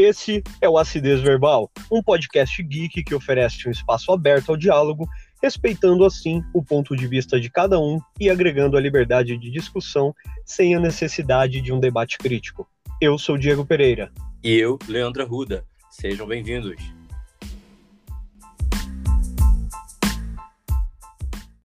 Esse é o Acidez Verbal, um podcast geek que oferece um espaço aberto ao diálogo, respeitando assim o ponto de vista de cada um e agregando a liberdade de discussão sem a necessidade de um debate crítico. Eu sou Diego Pereira. E eu, Leandra Ruda. Sejam bem-vindos.